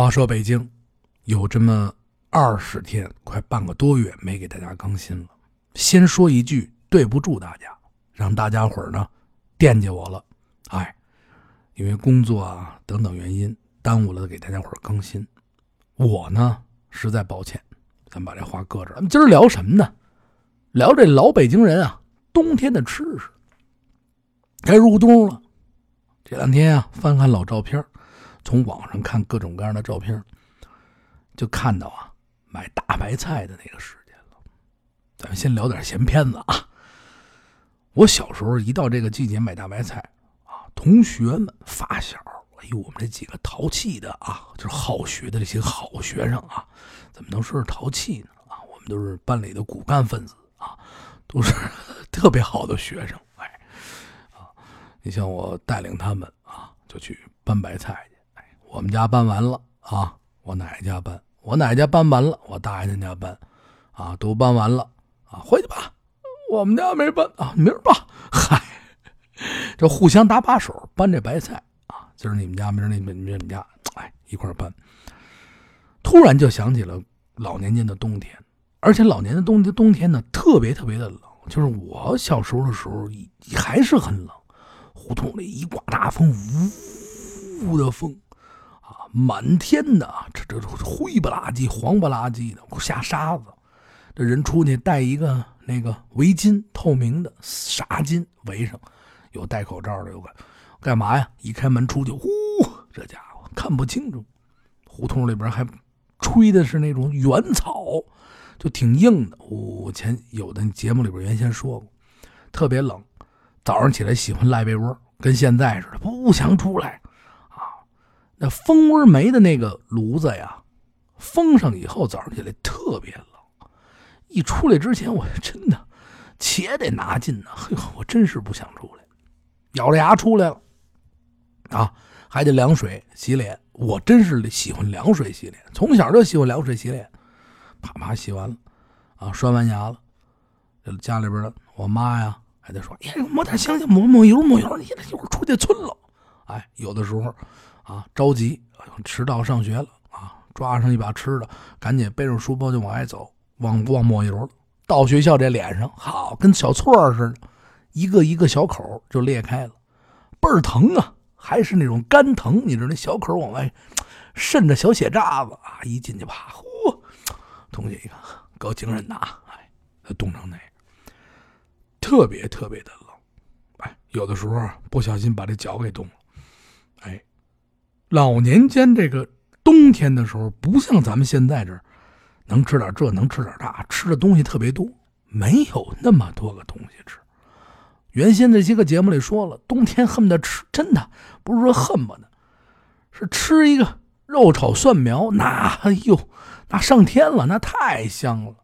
话说北京有这么二十天，快半个多月没给大家更新了。先说一句对不住大家，让大家伙呢惦记我了。哎，因为工作啊等等原因耽误了给大家伙更新，我呢实在抱歉。咱把这话搁这儿，咱们今儿聊什么呢？聊这老北京人啊冬天的吃食。该入冬了，这两天啊翻看老照片。从网上看各种各样的照片，就看到啊买大白菜的那个时间了。咱们先聊点闲片子啊。我小时候一到这个季节买大白菜啊，同学们发小，哎呦，我们这几个淘气的啊，就是好学的这些好学生啊，怎么能说是淘气呢？啊，我们都是班里的骨干分子啊，都是特别好的学生。哎，啊，你像我带领他们啊，就去搬白菜去。我们家搬完了啊，我奶奶家搬，我奶奶家搬完了，我大爷家搬，啊，都搬完了啊，回去吧。我们家没搬啊，明儿吧。嗨，这互相搭把手搬这白菜啊，今儿你们家，明儿你们你们家，哎，一块搬。突然就想起了老年间的冬天，而且老年的冬冬天呢，特别特别的冷。就是我小时候的时候，还是很冷，胡同里一刮大风，呜呜的风。满天的这这灰不拉几、黄不拉几的下沙子，这人出去戴一个那个围巾，透明的纱巾围上，有戴口罩的，有个干嘛呀？一开门出去，呼，这家伙看不清楚。胡同里边还吹的是那种原草，就挺硬的。我前有的节目里边原先说过，特别冷，早上起来喜欢赖被窝，跟现在似的，不想出来。那蜂窝煤的那个炉子呀，封上以后，早上起来特别冷。一出来之前，我真的且得拿劲呢。嘿，我真是不想出来，咬着牙出来了。啊，还得凉水洗脸。我真是喜欢凉水洗脸，从小就喜欢凉水洗脸。啪啪洗完了，啊，刷完牙了，家里边的我妈呀，还得说：“哎，抹点香香，抹抹油，抹油。你一会儿出去村了。”哎，有的时候。啊，着急，迟到上学了啊！抓上一把吃的，赶紧背着书包就往外走，忘忘抹油了。到学校这脸上好跟小错似的，一个一个小口就裂开了，倍儿疼啊！还是那种干疼，你知道那小口往外渗着小血渣子啊！一进去啪，呼，同学一看，够惊人的啊！哎，冻成那样，特别特别的冷，哎，有的时候不小心把这脚给冻了，老年间这个冬天的时候，不像咱们现在这，能吃点这，能吃点那，吃的东西特别多，没有那么多个东西吃。原先那些个节目里说了，冬天恨不得吃，真的不是说恨不得，是吃一个肉炒蒜苗，那哎呦，那上天了，那太香了。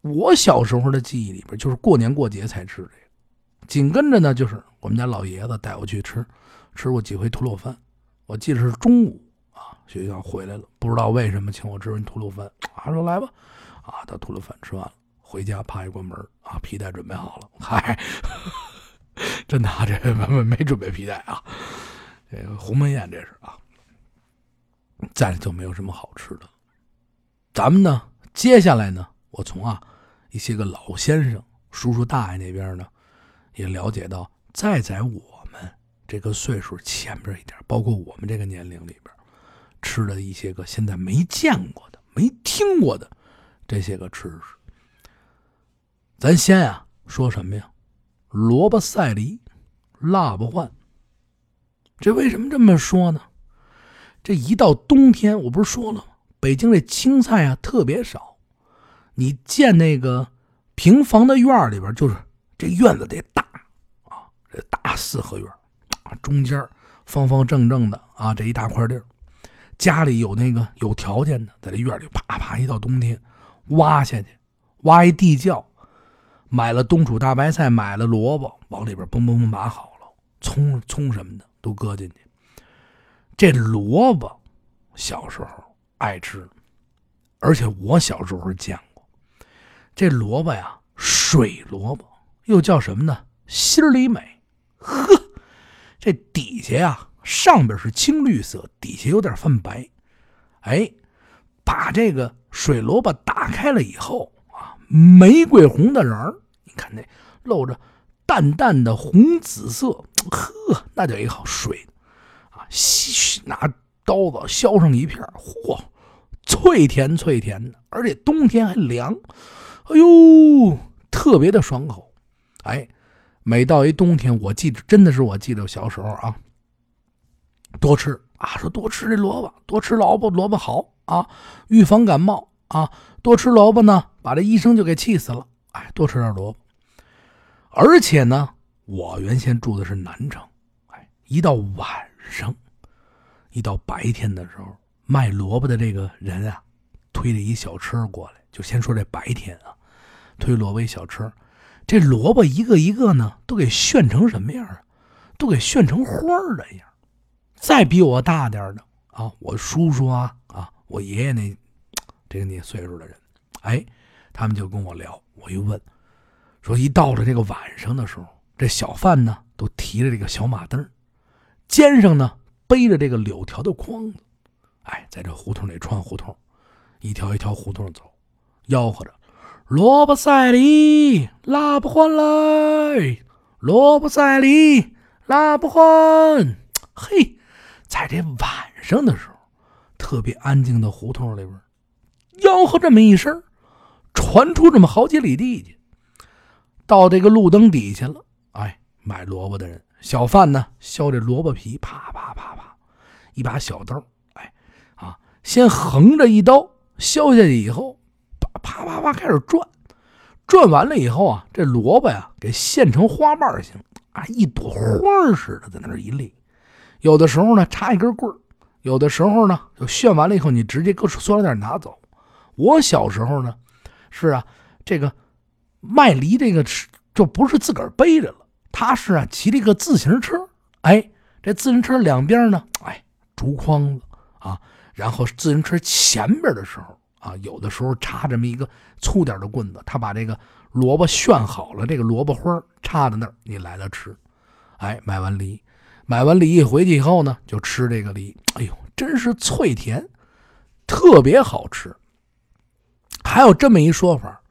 我小时候的记忆里边，就是过年过节才吃这个，紧跟着呢，就是我们家老爷子带我去吃，吃过几回吐鲁番。我记得是中午啊，学校回来了，不知道为什么请我吃完吐鲁番，啊说来吧，啊到吐鲁番吃完了，回家啪一关门啊皮带准备好了，嗨，真的这没没准备皮带啊，这个鸿门宴这是啊，再就没有什么好吃的，咱们呢接下来呢，我从啊一些个老先生、叔叔大爷那边呢，也了解到，再在我。这个岁数前边一点，包括我们这个年龄里边，吃的一些个现在没见过的、没听过的这些个吃食，咱先呀说什么呀？萝卜赛梨，辣不换。这为什么这么说呢？这一到冬天，我不是说了吗？北京这青菜啊特别少，你见那个平房的院里边，就是这院子得大啊，这大四合院。中间方方正正的啊，这一大块地儿，家里有那个有条件的，在这院里啪啪，一到冬天挖下去，挖一地窖，买了冬储大白菜，买了萝卜，往里边嘣嘣嘣码好了，葱葱什么的都搁进去。这萝卜小时候爱吃，而且我小时候见过这萝卜呀，水萝卜又叫什么呢？心里美，呵。这底下呀，上边是青绿色，底下有点泛白，哎，把这个水萝卜打开了以后啊，玫瑰红的瓤儿，你看那露着淡淡的红紫色，呵，那叫一好水啊！拿刀子削上一片，嚯，脆甜脆甜的，而且冬天还凉，哎呦，特别的爽口。哎，每到一冬天，我记得真的是我记得小时候啊，多吃。啊，说多吃这萝卜，多吃萝卜，萝卜好啊，预防感冒啊。多吃萝卜呢，把这医生就给气死了。哎，多吃点萝卜。而且呢，我原先住的是南城，哎，一到晚上，一到白天的时候，卖萝卜的这个人啊，推着一小车过来。就先说这白天啊，推萝卜一小车，这萝卜一个一个呢，都给炫成什么样啊？都给炫成花的样。再比我大点的啊，我叔叔啊啊，我爷爷那这个那岁数的人，哎，他们就跟我聊。我一问，说一到了这个晚上的时候，这小贩呢都提着这个小马灯，肩上呢背着这个柳条的筐子，哎，在这胡同里串胡同，一条一条胡同走，吆喝着：“萝卜赛里拉不欢来，萝卜赛里拉不欢。”嘿。在这晚上的时候，特别安静的胡同里边，吆喝这么一声，传出这么好几里地去。到这个路灯底下了，哎，买萝卜的人，小贩呢削这萝卜皮，啪啪啪啪，一把小刀，哎，啊，先横着一刀削下去以后，啪啪啪开始转，转完了以后啊，这萝卜呀给现成花瓣形，啊，一朵花似的在那一立。有的时候呢，插一根棍儿；有的时候呢，就炫完了以后，你直接搁塑料袋拿走。我小时候呢，是啊，这个卖梨这个是就不是自个儿背着了，他是啊骑了一个自行车。哎，这自行车两边呢，哎，竹筐子啊，然后自行车前边的时候啊，有的时候插这么一个粗点的棍子，他把这个萝卜炫好了，这个萝卜花插在那儿，你来了吃。哎，买完梨。买完梨回去以后呢，就吃这个梨。哎呦，真是脆甜，特别好吃。还有这么一说法，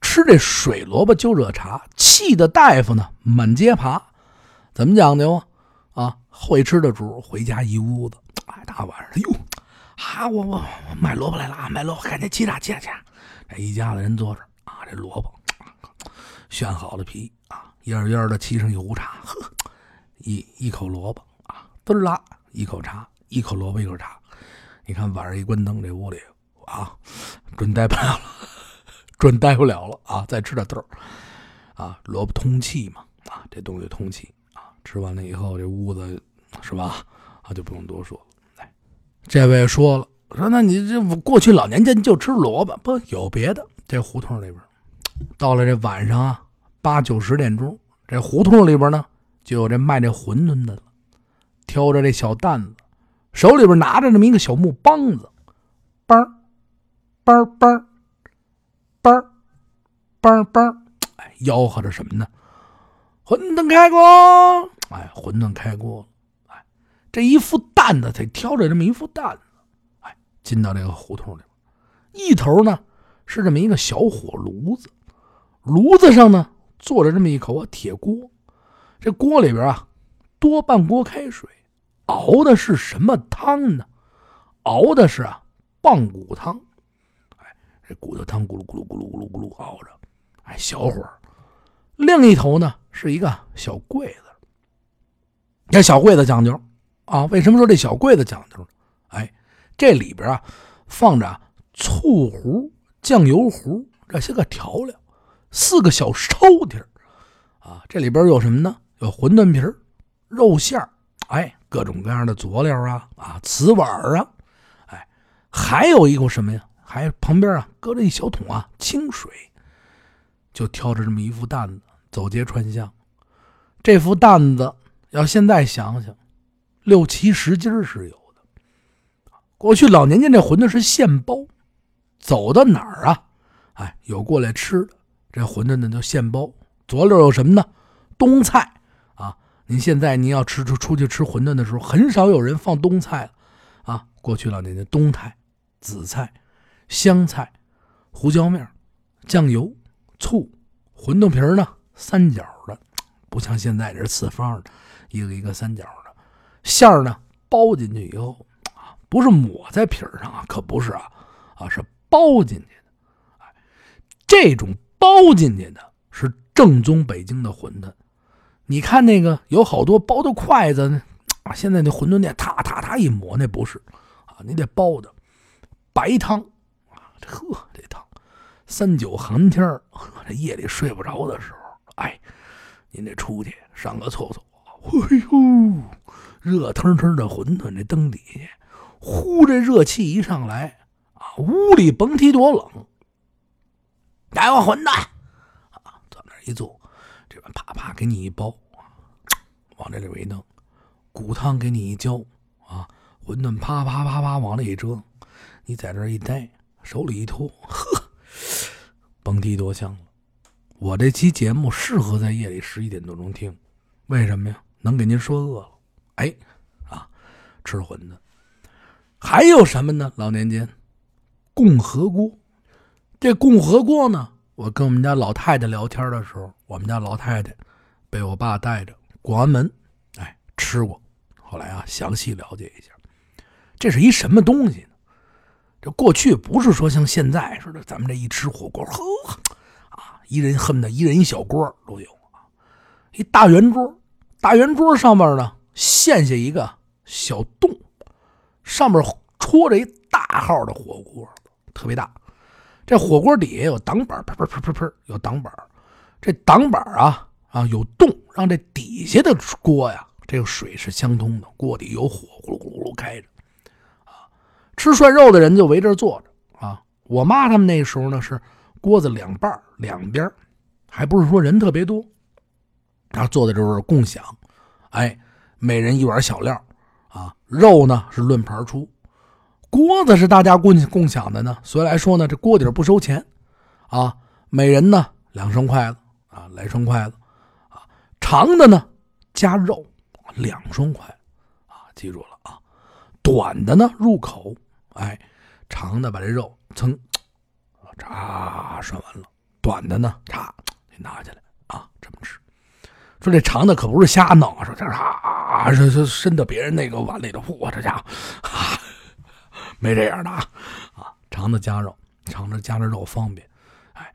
吃这水萝卜就热茶，气的大夫呢满街爬。怎么讲究啊？啊，会吃的主回家一屋子，哎，大晚上的哟，啊，我我我买萝卜来了啊，买萝卜，赶紧沏茶沏茶沏茶。这一家子人坐着啊，这萝卜选好了皮啊，烟烟的沏上一壶茶，呵。一一口萝卜啊，嘚啦，一口茶，一口萝卜一口茶。你看晚上一关灯，这屋里啊，准待不了了，准待不了了啊！再吃点豆啊，萝卜通气嘛啊，这东西通气啊。吃完了以后，这屋子是吧？啊，就不用多说。这位说了，说那你这过去老年间就吃萝卜，不有别的？这胡同里边，到了这晚上啊，八九十点钟，这胡同里边呢。就有这卖这馄饨的了，挑着这小担子，手里边拿着这么一个小木梆子，梆梆梆梆梆梆哎，吆喝着什么呢？馄饨开锅！哎，馄饨开锅！了，这一副担子，他挑着这么一副担子，哎，进到这个胡同里一头呢是这么一个小火炉子，炉子上呢坐着这么一口铁锅。这锅里边啊，多半锅开水，熬的是什么汤呢？熬的是啊，棒骨汤。哎，这骨头汤咕噜咕噜咕噜咕噜咕噜熬着，哎，小火。另一头呢，是一个小柜子。这小柜子讲究啊，为什么说这小柜子讲究呢？哎，这里边啊，放着醋壶、酱油壶这些个调料，四个小抽屉啊，这里边有什么呢？有馄饨皮肉馅哎，各种各样的佐料啊啊，瓷碗啊，哎，还有一个什么呀？还旁边啊，搁着一小桶啊清水，就挑着这么一副担子走街串巷。这副担子要现在想想，六七十斤是有的。过去老年间这馄饨是现包，走到哪儿啊？哎，有过来吃的，这馄饨呢就现包。佐料有什么呢？冬菜啊。您现在您要吃出出去吃馄饨的时候，很少有人放冬菜了，啊，过去老年间冬菜紫菜、香菜、胡椒面、酱油、醋。馄饨皮儿呢，三角的，不像现在这是四方的，一个一个三角的。馅儿呢，包进去以后啊，不是抹在皮儿上啊，可不是啊，啊是包进去的。这种包进去的是正宗北京的馄饨。你看那个有好多包的筷子呢，啊，现在那馄饨店踏踏踏一抹，那不是啊，你得包的白汤啊，呵，这汤。三九寒天这夜里睡不着的时候，哎，您得出去上个厕所。哎呦，热腾腾的馄饨，这灯底下，呼，这热气一上来啊，屋里甭提多冷。来碗馄饨啊，到那一坐，这边啪啪给你一包，往这里边一弄，骨汤给你一浇啊，馄饨啪啪啪啪往里一折，你在这一待，手里一托，呵。甭提多香了！我这期节目适合在夜里十一点多钟听，为什么呀？能给您说饿了。哎，啊，吃馄饨。还有什么呢？老年间，共和锅。这共和锅呢？我跟我们家老太太聊天的时候，我们家老太太被我爸带着过完门，哎，吃过。后来啊，详细了解一下，这是一什么东西？这过去不是说像现在似的，咱们这一吃火锅，呵，啊，一人恨不得一人一小锅都有啊。一大圆桌，大圆桌上面呢陷下一个小洞，上面戳着一大号的火锅，特别大。这火锅底下有挡板，砰砰砰砰砰，有挡板。这挡板啊啊有洞，让这底下的锅呀，这个水是相通的，锅底有火，咕噜咕噜开着。啊吃涮肉的人就围这坐着啊！我妈他们那时候呢是锅子两半两边还不是说人特别多，然后坐在这儿共享，哎，每人一碗小料。啊，肉呢是论盘出，锅子是大家共共享的呢。所以来说呢，这锅底不收钱。啊，每人呢两双筷子。啊，来双筷子。啊，长的呢加肉。两双筷啊，记住了啊，短的呢入口。哎，长的把这肉噌，嚓涮完了；短的呢，嚓拿起来。啊，这么吃。说这长的可不是瞎弄，说这啊，这这伸到别人那个碗里头，嚯，这家伙啊，没这样的啊，啊，长的夹肉，长的夹着肉方便。哎，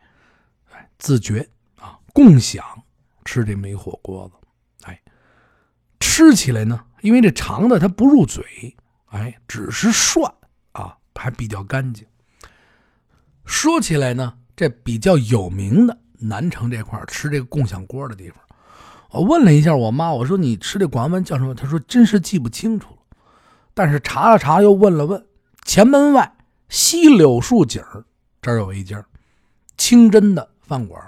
哎，自觉啊，共享吃这么一火锅子。哎，吃起来呢，因为这长的它不入嘴，哎，只是涮啊。还比较干净。说起来呢，这比较有名的南城这块吃这个共享锅的地方，我问了一下我妈，我说你吃这广安叫什么？她说真是记不清楚了。但是查了查，又问了问，前门外西柳树井这儿有一家清真的饭馆，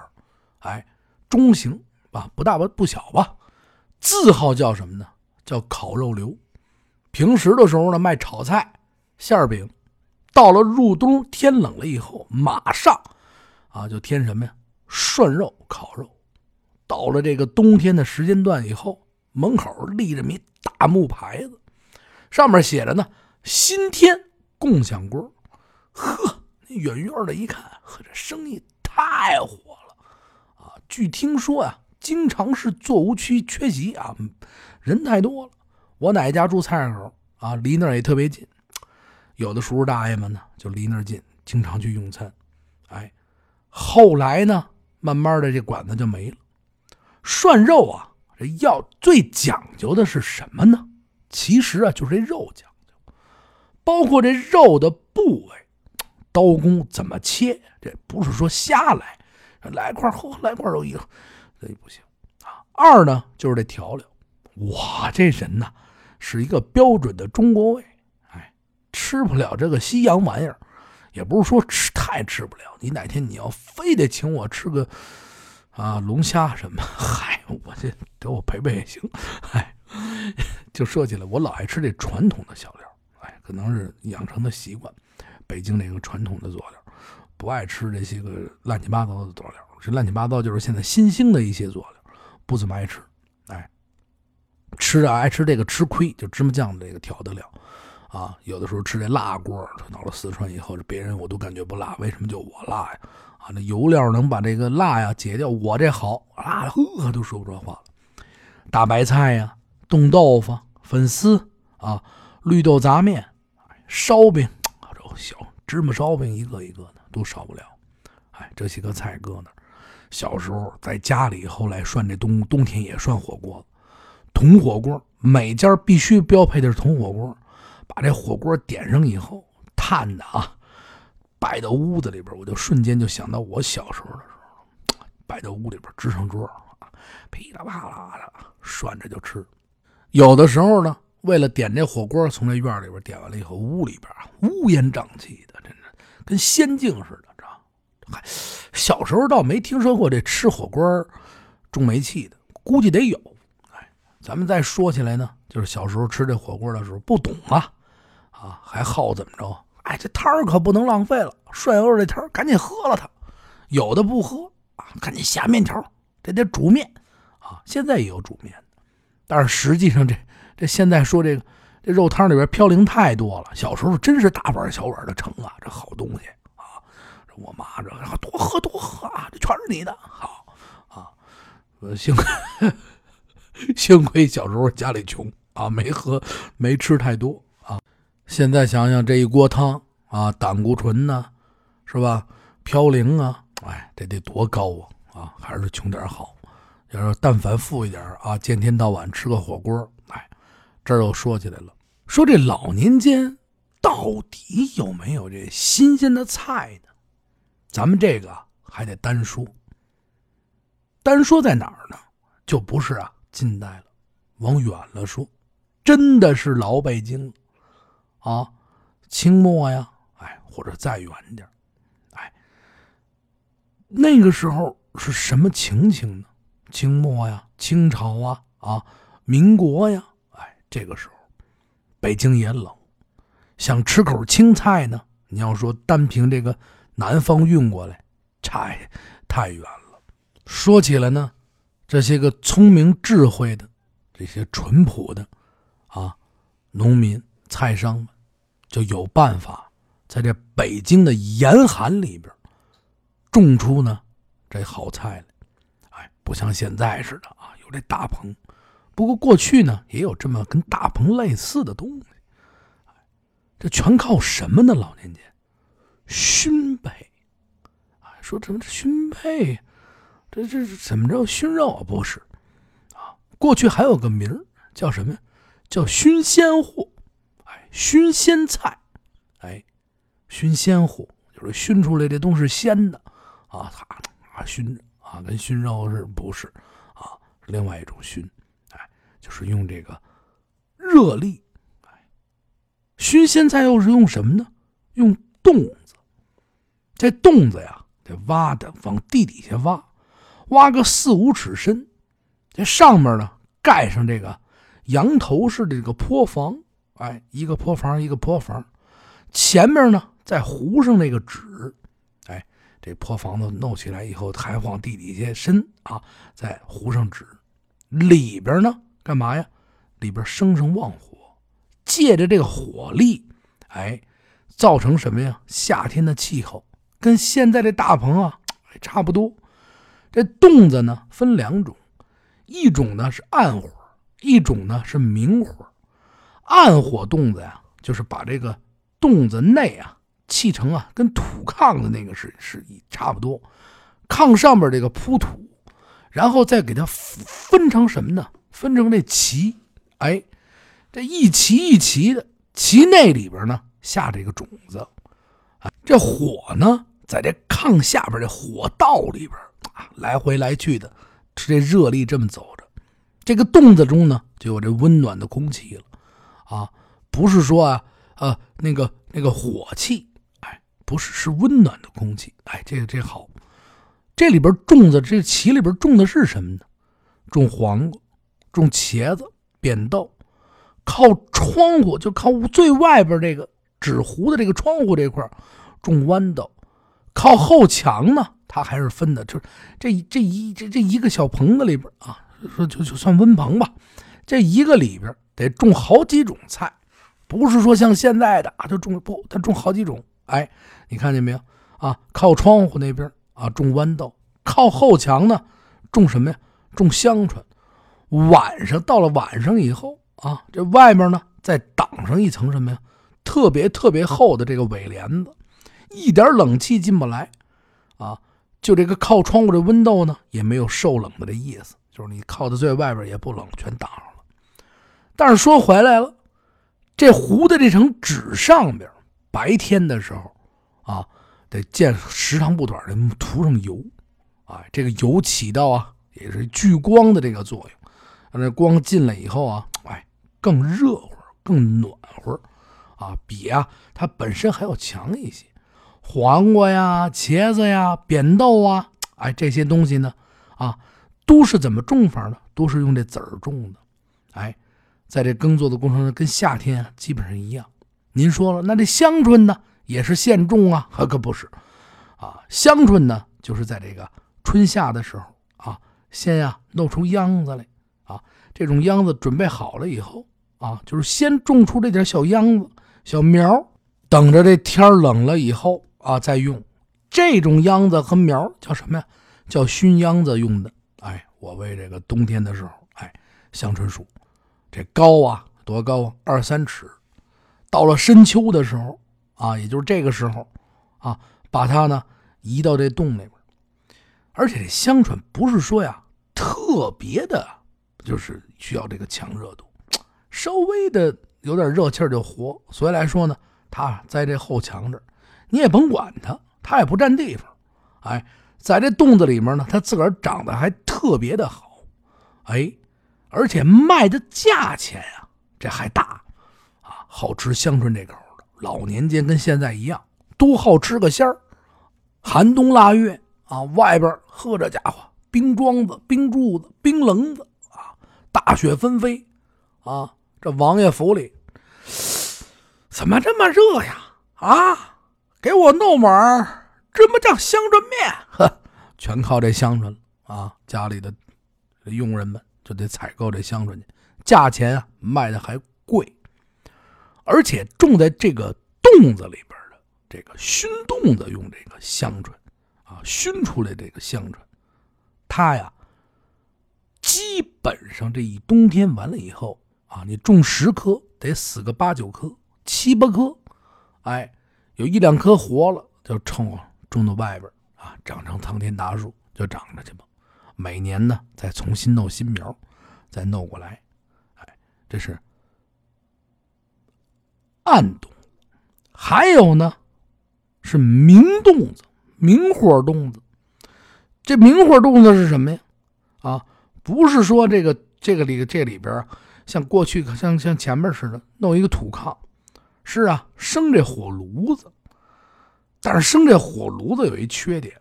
哎，中型啊，不大不不小吧，字号叫什么呢？叫烤肉刘。平时的时候呢，卖炒菜、馅饼。到了入冬，天冷了以后，马上，啊，就添什么呀？涮肉、烤肉。到了这个冬天的时间段以后，门口立着一大木牌子，上面写着呢“新天共享锅”。呵，远远的一看，呵，这生意太火了啊！据听说啊，经常是座无区缺席啊，人太多了。我奶家住菜市口啊，离那儿也特别近。有的叔叔大爷们呢，就离那儿近，经常去用餐。哎，后来呢，慢慢的这馆子就没了。涮肉啊，这要最讲究的是什么呢？其实啊，就是这肉讲究，包括这肉的部位，刀工怎么切，这不是说瞎来，来块后来块肉一个，这不行啊。二呢，就是这调料，哇，这人呐，是一个标准的中国胃。哎吃不了这个西洋玩意儿，也不是说吃太吃不了。你哪天你要非得请我吃个啊龙虾什么，嗨，我这给我陪陪也行。嗨，就说起来，我老爱吃这传统的小料，哎，可能是养成的习惯。北京那个传统的佐料，不爱吃这些个乱七八糟的佐料。这乱七八糟就是现在新兴的一些佐料，不怎么爱吃。哎，吃啊爱吃这个吃亏，就芝麻酱这个调的料。啊，有的时候吃这辣锅，到了四川以后，别人我都感觉不辣，为什么就我辣呀？啊，那油料能把这个辣呀解掉，我这好辣，呵都说不出话了。大白菜呀，冻豆腐、粉丝啊，绿豆杂面、烧饼，啊这小芝麻烧饼一个一个的都少不了。哎，这些个菜搁那。小时候在家里，后来涮这冬冬天也涮火锅，铜火锅，每家必须标配的是铜火锅。把这火锅点上以后，炭的啊，摆到屋子里边，我就瞬间就想到我小时候的时候，摆到屋里边支上桌，噼里啪啦的涮着就吃。有的时候呢，为了点这火锅，从这院里边点完了以后，屋里边乌烟瘴气的，真的跟仙境似的，知道嗨，小时候倒没听说过这吃火锅中煤气的，估计得有。哎，咱们再说起来呢，就是小时候吃这火锅的时候不懂啊。啊，还好怎么着？哎，这汤儿可不能浪费了，涮肉这汤赶紧喝了它。有的不喝啊，赶紧下面条，这得煮面啊。现在也有煮面但是实际上这这现在说这个这肉汤里边嘌呤太多了。小时候真是大碗小碗的盛啊，这好东西啊。我妈这多喝多喝啊，这全是你的好啊。幸亏 幸亏小时候家里穷啊，没喝没吃太多。现在想想这一锅汤啊，胆固醇呢，是吧？嘌呤啊，哎，这得多高啊！啊，还是穷点好。要是但凡富一点啊，见天到晚吃个火锅，哎，这又说起来了，说这老年间到底有没有这新鲜的菜呢？咱们这个还得单说。单说在哪儿呢？就不是啊，近代了，往远了说，真的是老北京。啊，清末呀，哎，或者再远点哎，那个时候是什么情形呢？清末呀，清朝啊，啊，民国呀，哎，这个时候北京也冷，想吃口青菜呢，你要说单凭这个南方运过来，差太远了。说起来呢，这些个聪明智慧的、这些淳朴的啊，农民、菜商们。就有办法在这北京的严寒里边种出呢这好菜来，哎，不像现在似的啊，有这大棚。不过过去呢也有这么跟大棚类似的东西，这全靠什么呢？老年间熏配，哎，说什么熏配，这这怎么着熏肉啊？不是啊，过去还有个名儿叫什么？叫熏鲜货。熏鲜菜，哎，熏鲜货就是熏出来这东西鲜的啊，啊熏着啊，跟熏肉是不是啊？另外一种熏，哎，就是用这个热力，哎，熏鲜菜又是用什么呢？用洞子，这洞子呀，得挖的往地底下挖，挖个四五尺深，这上面呢盖上这个羊头式的这个坡房。哎，一个坡房，一个坡房，前面呢再糊上那个纸，哎，这破房子弄起来以后还往地底下深啊，再糊上纸，里边呢干嘛呀？里边生生旺火，借着这个火力，哎，造成什么呀？夏天的气候跟现在这大棚啊差不多。这洞子呢分两种，一种呢是暗火，一种呢是明火。暗火洞子呀，就是把这个洞子内啊砌成啊跟土炕的那个是是一差不多，炕上面这个铺土，然后再给它分成什么呢？分成这旗，哎，这一旗一旗的旗内里边呢下这个种子，这火呢在这炕下边这火道里边啊来回来去的，这热力这么走着，这个洞子中呢就有这温暖的空气了。啊，不是说啊，呃，那个那个火气，哎，不是，是温暖的空气，哎，这个这好。这里边种的这旗里边种的是什么呢？种黄瓜，种茄子，扁豆。靠窗户就靠最外边这个纸糊的这个窗户这块种豌豆。靠后墙呢，它还是分的，就是这这一这这一个小棚子里边啊，说就就算温棚吧，这一个里边。得种好几种菜，不是说像现在的啊，就种不，他种好几种。哎，你看见没有啊？靠窗户那边啊，种豌豆；靠后墙呢，种什么呀？种香椿。晚上到了晚上以后啊，这外面呢再挡上一层什么呀？特别特别厚的这个尾帘子，一点冷气进不来啊。就这个靠窗户这温豆呢，也没有受冷的这意思，就是你靠的最外边也不冷，全挡上了。但是说回来了，这糊的这层纸上边，白天的时候啊，得见时长不短的涂上油，啊，这个油起到啊也是聚光的这个作用，让这光进来以后啊，哎，更热乎，更暖和，啊，比啊它本身还要强一些。黄瓜呀、茄子呀、扁豆啊，哎，这些东西呢，啊，都是怎么种法呢？都是用这籽儿种的，哎，在这耕作的过程中，跟夏天啊基本上一样。您说了，那这香椿呢，也是现种啊？可不是，啊，香椿呢，就是在这个春夏的时候啊，先呀弄出秧子来，啊，这种秧子准备好了以后啊，就是先种出这点小秧子、小苗，等着这天冷了以后。啊，再用这种秧子和苗叫什么呀？叫熏秧子用的。哎，我为这个冬天的时候，哎，香椿树这高啊，多高啊？二三尺。到了深秋的时候啊，也就是这个时候啊，把它呢移到这洞里边。而且这香椿不是说呀特别的，就是需要这个强热度，稍微的有点热气就活。所以来说呢，它在这后墙这儿。你也甭管它，它也不占地方，哎，在这洞子里面呢，它自个儿长得还特别的好，哎，而且卖的价钱呀，这还大，啊，好吃香椿这口的，老年间跟现在一样，都好吃个鲜儿。寒冬腊月啊，外边喝这家伙冰庄子、冰柱子、冰棱子啊，大雪纷飞啊，这王爷府里怎么这么热呀？啊！给我弄碗芝麻酱香椿面，呵，全靠这香椿啊！家里的佣人们就得采购这香椿去，价钱啊卖的还贵，而且种在这个洞子里边的这个熏洞子用这个香椿啊，熏出来这个香椿，它呀，基本上这一冬天完了以后啊，你种十棵得死个八九棵、七八棵，哎。有一两棵活了，就冲种到外边啊，长成苍天大树，就长着去吧。每年呢，再重新弄新苗，再弄过来。哎，这是暗洞。还有呢，是明洞子、明火洞子。这明火洞子是什么呀？啊，不是说这个这个里这里边像过去像像前面似的弄一个土炕。是啊，生这火炉子，但是生这火炉子有一缺点，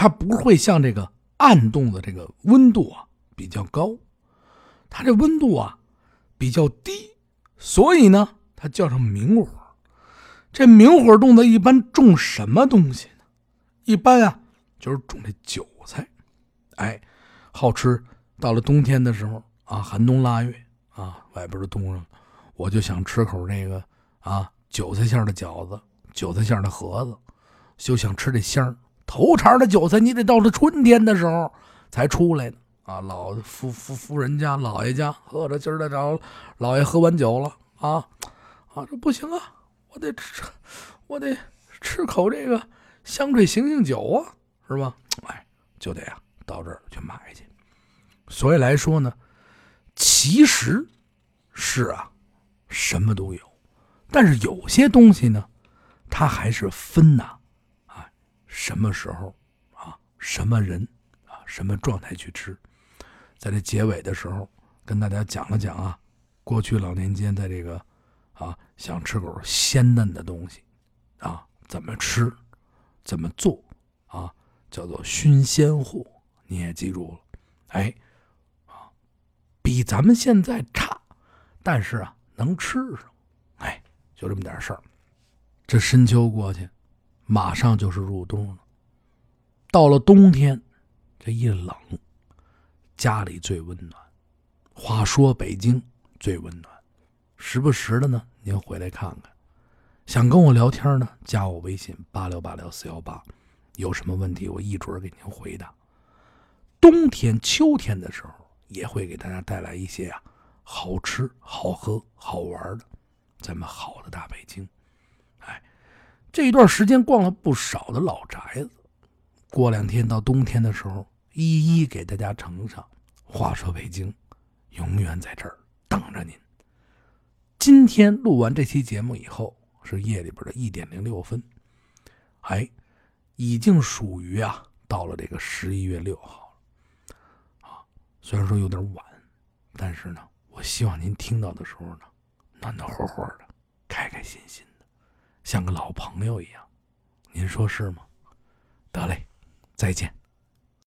它不会像这个暗洞的这个温度啊比较高，它这温度啊比较低，所以呢，它叫成明火。这明火洞子一般种什么东西呢？一般啊就是种这韭菜，哎，好吃。到了冬天的时候啊，寒冬腊月啊，外边的冻上了。我就想吃口那个啊，韭菜馅的饺子，韭菜馅的盒子，就想吃这馅儿头茬的韭菜，你得到了春天的时候才出来呢。啊，老夫夫夫人家、老爷家，喝着今儿得找老爷喝完酒了啊啊，这不行啊，我得吃，我得吃口这个香椿醒醒酒啊，是吧？哎，就得啊到这儿去买去。所以来说呢，其实是啊。什么都有，但是有些东西呢，它还是分呐，什么时候啊，什么人啊，什么状态去吃。在这结尾的时候，跟大家讲了讲啊，过去老年间在这个啊，想吃口鲜嫩的东西啊，怎么吃，怎么做啊，叫做熏鲜货，你也记住了，哎，啊，比咱们现在差，但是啊。能吃上，哎，就这么点事儿。这深秋过去，马上就是入冬了。到了冬天，这一冷，家里最温暖。话说北京最温暖，时不时的呢，您回来看看。想跟我聊天呢，加我微信八六八六四幺八，有什么问题我一准给您回答。冬天、秋天的时候，也会给大家带来一些啊好吃、好喝、好玩的，咱们好的大北京。哎，这一段时间逛了不少的老宅子，过两天到冬天的时候，一一给大家呈上。话说北京，永远在这儿等着您。今天录完这期节目以后，是夜里边的一点零六分，哎，已经属于啊到了这个十一月六号了，啊，虽然说有点晚，但是呢，我希望您听到的时候呢，暖暖和和的，开开心心，像个老朋友一样，您说是吗？得嘞，再见。